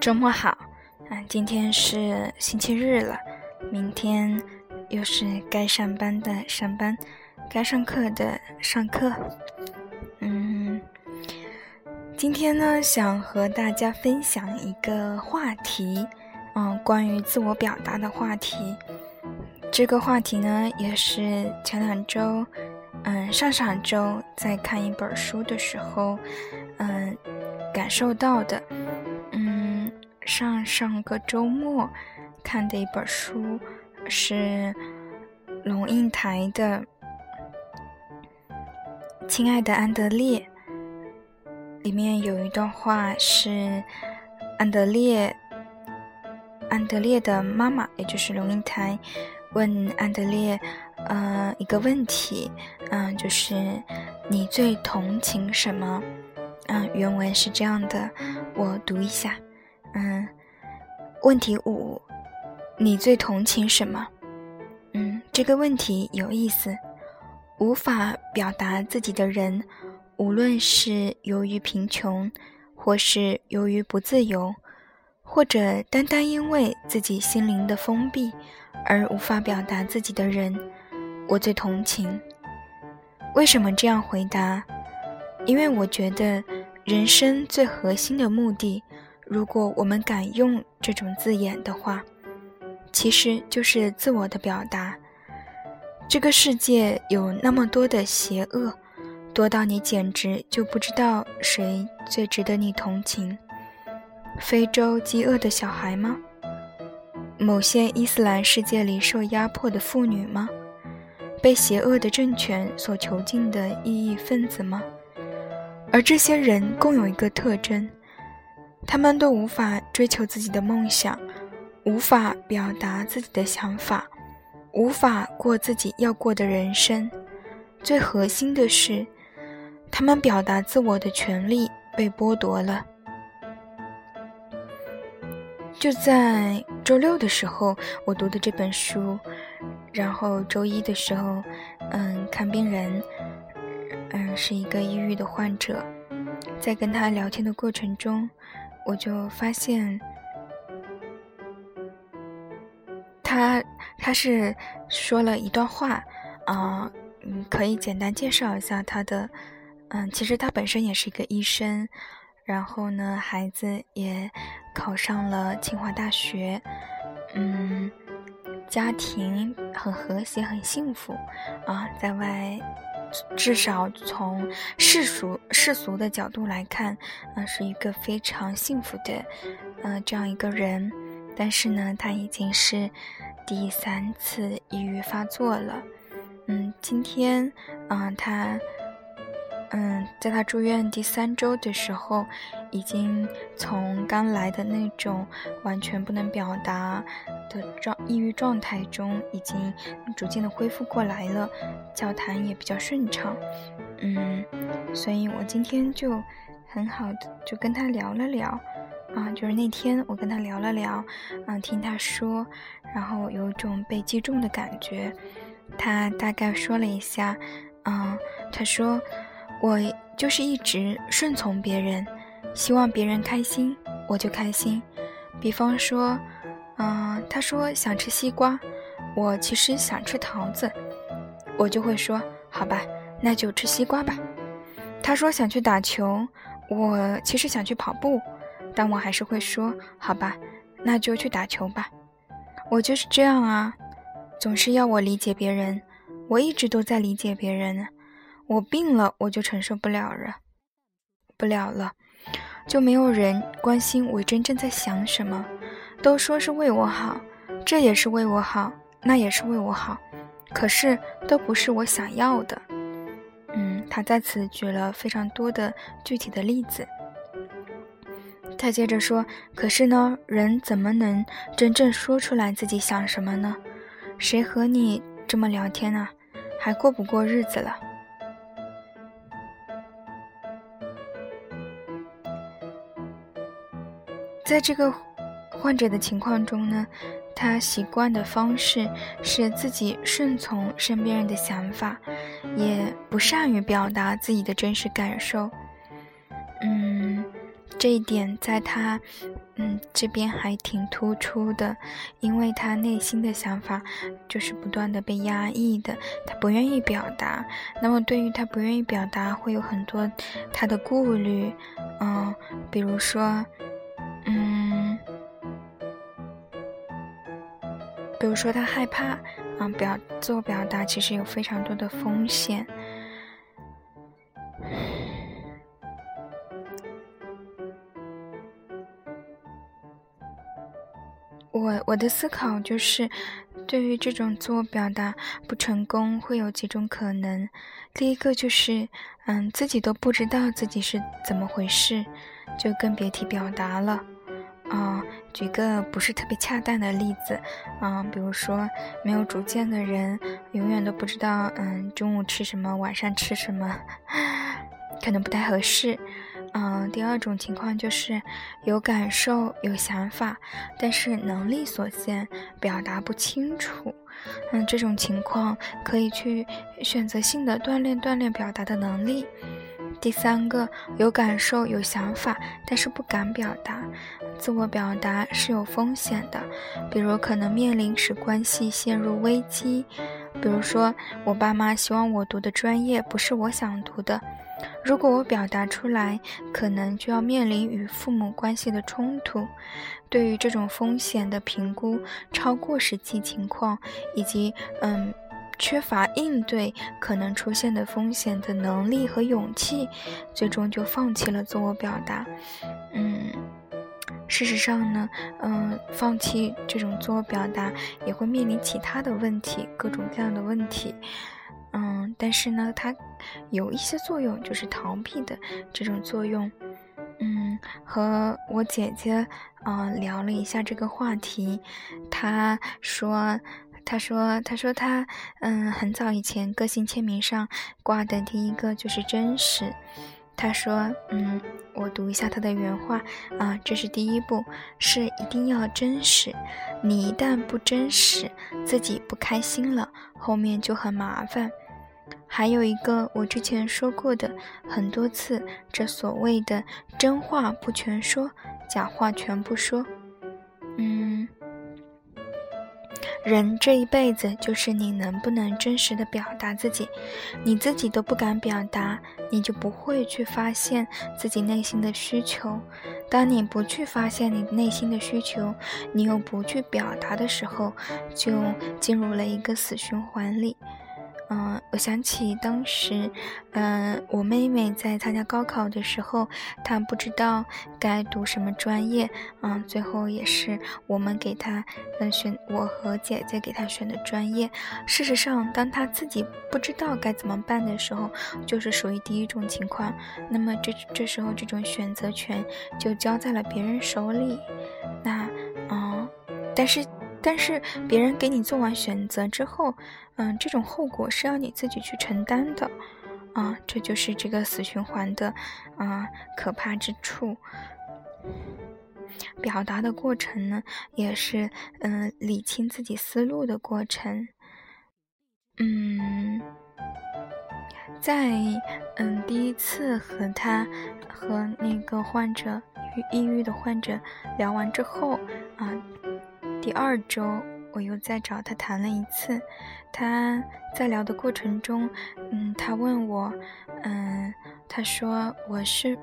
周末好，啊，今天是星期日了，明天又是该上班的上班，该上课的上课。嗯，今天呢，想和大家分享一个话题，嗯，关于自我表达的话题。这个话题呢，也是前两周，嗯，上上周在看一本书的时候，嗯，感受到的。上上个周末看的一本书是龙应台的《亲爱的安德烈》，里面有一段话是安德烈安德烈的妈妈，也就是龙应台问安德烈，呃，一个问题，嗯，就是你最同情什么？嗯，原文是这样的，我读一下。嗯，问题五，你最同情什么？嗯，这个问题有意思。无法表达自己的人，无论是由于贫穷，或是由于不自由，或者单单因为自己心灵的封闭而无法表达自己的人，我最同情。为什么这样回答？因为我觉得人生最核心的目的。如果我们敢用这种字眼的话，其实就是自我的表达。这个世界有那么多的邪恶，多到你简直就不知道谁最值得你同情。非洲饥饿的小孩吗？某些伊斯兰世界里受压迫的妇女吗？被邪恶的政权所囚禁的异义分子吗？而这些人共有一个特征。他们都无法追求自己的梦想，无法表达自己的想法，无法过自己要过的人生。最核心的是，他们表达自我的权利被剥夺了。就在周六的时候，我读的这本书，然后周一的时候，嗯，看病人，嗯，是一个抑郁的患者，在跟他聊天的过程中。我就发现，他他是说了一段话，啊，嗯，可以简单介绍一下他的，嗯，其实他本身也是一个医生，然后呢，孩子也考上了清华大学，嗯，家庭很和谐，很幸福，啊，在外。至少从世俗世俗的角度来看，啊，是一个非常幸福的，呃，这样一个人。但是呢，他已经是第三次抑郁发作了。嗯，今天，嗯，他。嗯，在他住院第三周的时候，已经从刚来的那种完全不能表达的状抑郁状态中，已经逐渐的恢复过来了，交谈也比较顺畅。嗯，所以我今天就很好的就跟他聊了聊，啊，就是那天我跟他聊了聊，嗯，听他说，然后有一种被击中的感觉。他大概说了一下，嗯，他说。我就是一直顺从别人，希望别人开心，我就开心。比方说，嗯，他说想吃西瓜，我其实想吃桃子，我就会说好吧，那就吃西瓜吧。他说想去打球，我其实想去跑步，但我还是会说好吧，那就去打球吧。我就是这样啊，总是要我理解别人，我一直都在理解别人。我病了，我就承受不了了，不了了，就没有人关心我真正在想什么。都说是为我好，这也是为我好，那也是为我好，可是都不是我想要的。嗯，他在此举了非常多的具体的例子。他接着说：“可是呢，人怎么能真正说出来自己想什么呢？谁和你这么聊天呢？还过不过日子了？”在这个患者的情况中呢，他习惯的方式是自己顺从身边人的想法，也不善于表达自己的真实感受。嗯，这一点在他，嗯，这边还挺突出的，因为他内心的想法就是不断的被压抑的，他不愿意表达。那么对于他不愿意表达，会有很多他的顾虑，嗯，比如说，嗯，比如说他害怕，啊，表自我表达其实有非常多的风险。我我的思考就是，对于这种自我表达不成功，会有几种可能。第一个就是，嗯，自己都不知道自己是怎么回事，就更别提表达了。啊，举个不是特别恰当的例子，啊，比如说没有主见的人，永远都不知道，嗯，中午吃什么，晚上吃什么，可能不太合适。嗯，第二种情况就是有感受、有想法，但是能力所限，表达不清楚。嗯，这种情况可以去选择性的锻炼锻炼表达的能力。第三个，有感受、有想法，但是不敢表达。自我表达是有风险的，比如可能面临使关系陷入危机，比如说我爸妈希望我读的专业不是我想读的。如果我表达出来，可能就要面临与父母关系的冲突。对于这种风险的评估超过实际情况，以及嗯缺乏应对可能出现的风险的能力和勇气，最终就放弃了自我表达。嗯，事实上呢，嗯，放弃这种自我表达也会面临其他的问题，各种各样的问题。嗯，但是呢，它有一些作用，就是逃避的这种作用。嗯，和我姐姐啊聊了一下这个话题，她说，他说，他说他嗯，很早以前个性签名上挂的第一个就是真实。他说，嗯，我读一下他的原话啊，这是第一步，是一定要真实。你一旦不真实，自己不开心了，后面就很麻烦。还有一个我之前说过的很多次，这所谓的真话不全说，假话全不说。嗯，人这一辈子就是你能不能真实的表达自己，你自己都不敢表达，你就不会去发现自己内心的需求。当你不去发现你内心的需求，你又不去表达的时候，就进入了一个死循环里。嗯，我想起当时，嗯，我妹妹在参加高考的时候，她不知道该读什么专业，嗯，最后也是我们给她，嗯，选我和姐姐给她选的专业。事实上，当她自己不知道该怎么办的时候，就是属于第一种情况。那么这这时候，这种选择权就交在了别人手里。那，嗯，但是。但是别人给你做完选择之后，嗯，这种后果是要你自己去承担的，啊，这就是这个死循环的，啊，可怕之处。表达的过程呢，也是嗯理清自己思路的过程。嗯，在嗯第一次和他和那个患者抑郁的患者聊完之后，啊。第二周，我又再找他谈了一次。他在聊的过程中，嗯，他问我，嗯，他说我是，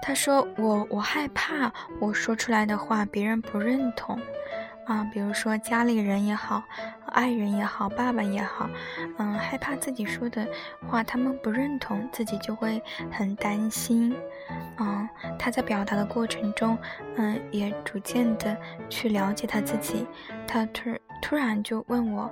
他说我我害怕我说出来的话别人不认同。啊，比如说家里人也好，爱人也好，爸爸也好，嗯，害怕自己说的话他们不认同，自己就会很担心。嗯，他在表达的过程中，嗯，也逐渐的去了解他自己。他突突然就问我，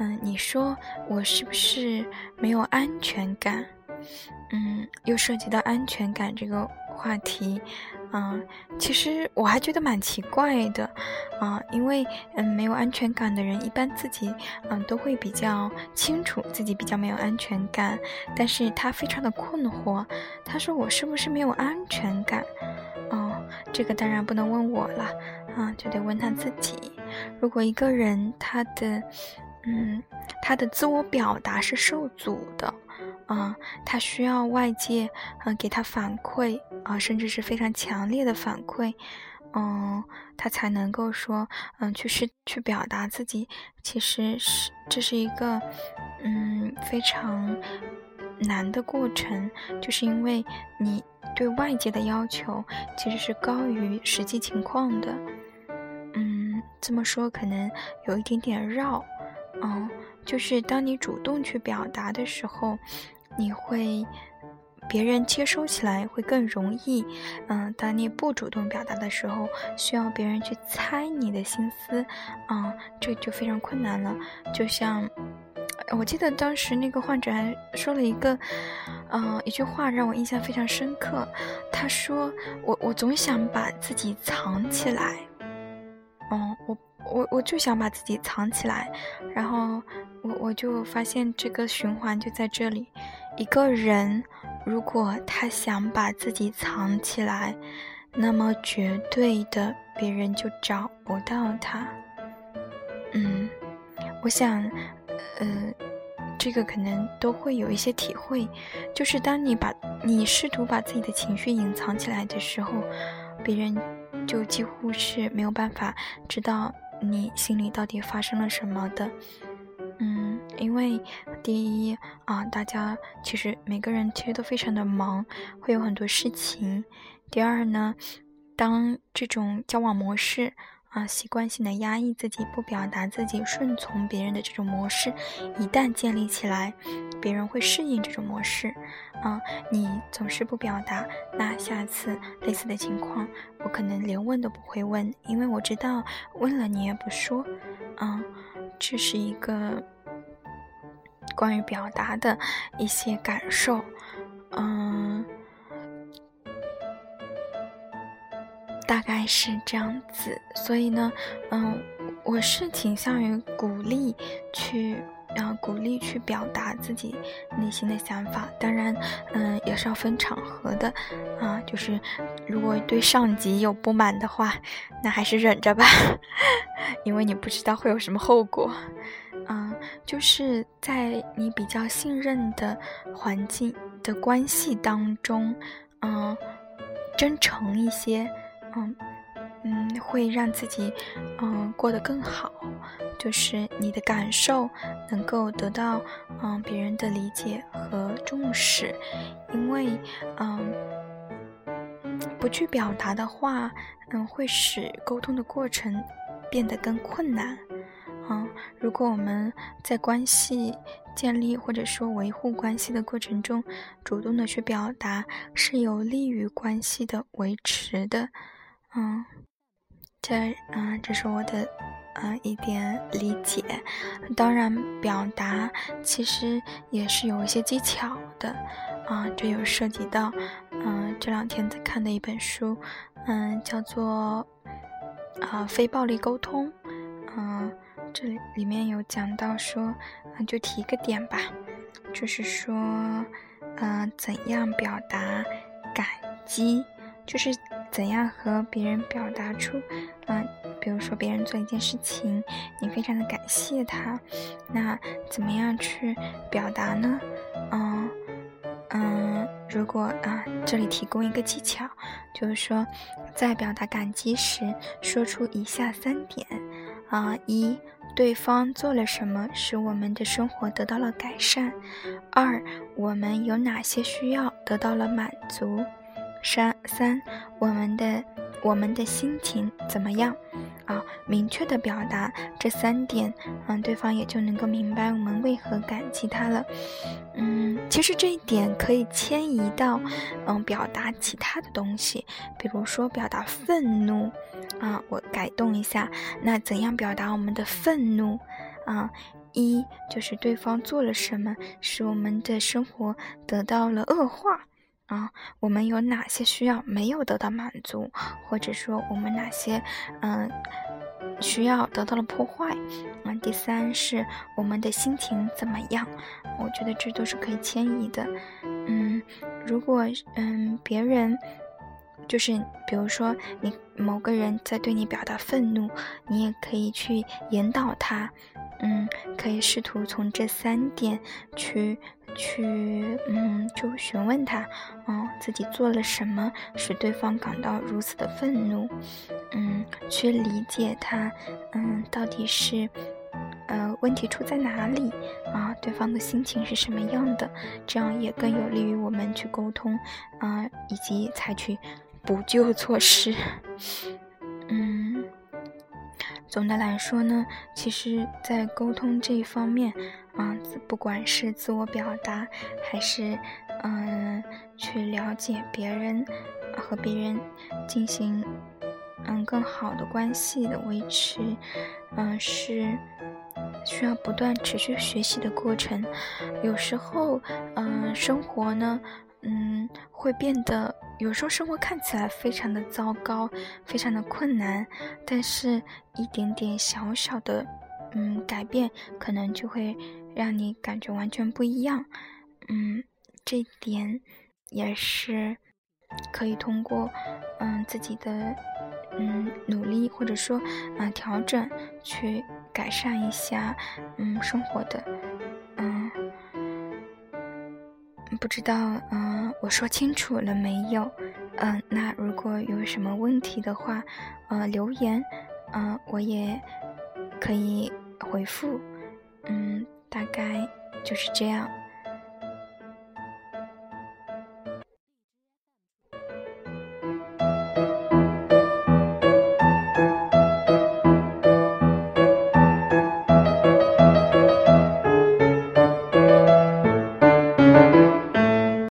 嗯，你说我是不是没有安全感？嗯，又涉及到安全感这个话题。嗯，其实我还觉得蛮奇怪的，啊，因为嗯，没有安全感的人一般自己嗯都会比较清楚自己比较没有安全感，但是他非常的困惑，他说我是不是没有安全感？哦，这个当然不能问我了，啊，就得问他自己。如果一个人他的嗯他的自我表达是受阻的。啊，他需要外界嗯给他反馈啊，甚至是非常强烈的反馈，嗯，他才能够说嗯去是去表达自己。其实是这是一个嗯非常难的过程，就是因为你对外界的要求其实是高于实际情况的。嗯，这么说可能有一点点绕，嗯，就是当你主动去表达的时候。你会，别人接收起来会更容易，嗯，当你不主动表达的时候，需要别人去猜你的心思，啊，这就非常困难了。就像，我记得当时那个患者还说了一个，嗯，一句话让我印象非常深刻。他说：“我我总想把自己藏起来，嗯，我我我就想把自己藏起来，然后我我就发现这个循环就在这里。”一个人如果他想把自己藏起来，那么绝对的别人就找不到他。嗯，我想，呃，这个可能都会有一些体会，就是当你把你试图把自己的情绪隐藏起来的时候，别人就几乎是没有办法知道你心里到底发生了什么的。嗯，因为第一啊，大家其实每个人其实都非常的忙，会有很多事情。第二呢，当这种交往模式啊，习惯性的压抑自己、不表达自己、顺从别人的这种模式，一旦建立起来，别人会适应这种模式。啊，你总是不表达，那下次类似的情况，我可能连问都不会问，因为我知道问了你也不说。啊。这是一个关于表达的一些感受，嗯，大概是这样子。所以呢，嗯，我是倾向于鼓励去。然后鼓励去表达自己内心的想法，当然，嗯，也是要分场合的，啊，就是如果对上级有不满的话，那还是忍着吧，因为你不知道会有什么后果，嗯，就是在你比较信任的环境的关系当中，嗯，真诚一些，嗯。嗯，会让自己嗯过得更好，就是你的感受能够得到嗯别人的理解和重视，因为嗯不去表达的话，嗯会使沟通的过程变得更困难。嗯，如果我们在关系建立或者说维护关系的过程中，主动的去表达，是有利于关系的维持的。嗯。这，嗯，这是我的，嗯，一点理解。当然，表达其实也是有一些技巧的，啊，这有涉及到，嗯，这两天在看的一本书，嗯，叫做，啊，非暴力沟通，嗯，这里面有讲到说，嗯，就提一个点吧，就是说，嗯，怎样表达感激，就是。怎样和别人表达出，嗯，比如说别人做一件事情，你非常的感谢他，那怎么样去表达呢？嗯嗯，如果啊，这里提供一个技巧，就是说，在表达感激时，说出以下三点啊：一，对方做了什么使我们的生活得到了改善；二，我们有哪些需要得到了满足。三三，我们的我们的心情怎么样？啊，明确的表达这三点，嗯，对方也就能够明白我们为何感激他了。嗯，其实这一点可以迁移到，嗯，表达其他的东西，比如说表达愤怒，啊，我改动一下，那怎样表达我们的愤怒？啊，一就是对方做了什么使我们的生活得到了恶化。啊，我们有哪些需要没有得到满足，或者说我们哪些嗯需要得到了破坏？啊，第三是我们的心情怎么样？我觉得这都是可以迁移的。嗯，如果嗯别人就是比如说你某个人在对你表达愤怒，你也可以去引导他。嗯，可以试图从这三点去去，嗯，就询问他，嗯，自己做了什么使对方感到如此的愤怒，嗯，去理解他，嗯，到底是，呃，问题出在哪里啊？对方的心情是什么样的？这样也更有利于我们去沟通，啊，以及采取补救措施。总的来说呢，其实，在沟通这一方面。啊，不管是自我表达，还是嗯，去了解别人，和别人进行嗯更好的关系的维持，嗯，是需要不断持续学习的过程。有时候，嗯，生活呢，嗯，会变得有时候生活看起来非常的糟糕，非常的困难，但是一点点小小的嗯改变，可能就会。让你感觉完全不一样，嗯，这点也是可以通过嗯自己的嗯努力或者说啊调整去改善一下嗯生活的，不知道嗯我说清楚了没有？嗯，那如果有什么问题的话，呃留言，嗯我也可以回复，嗯。大概就是这样。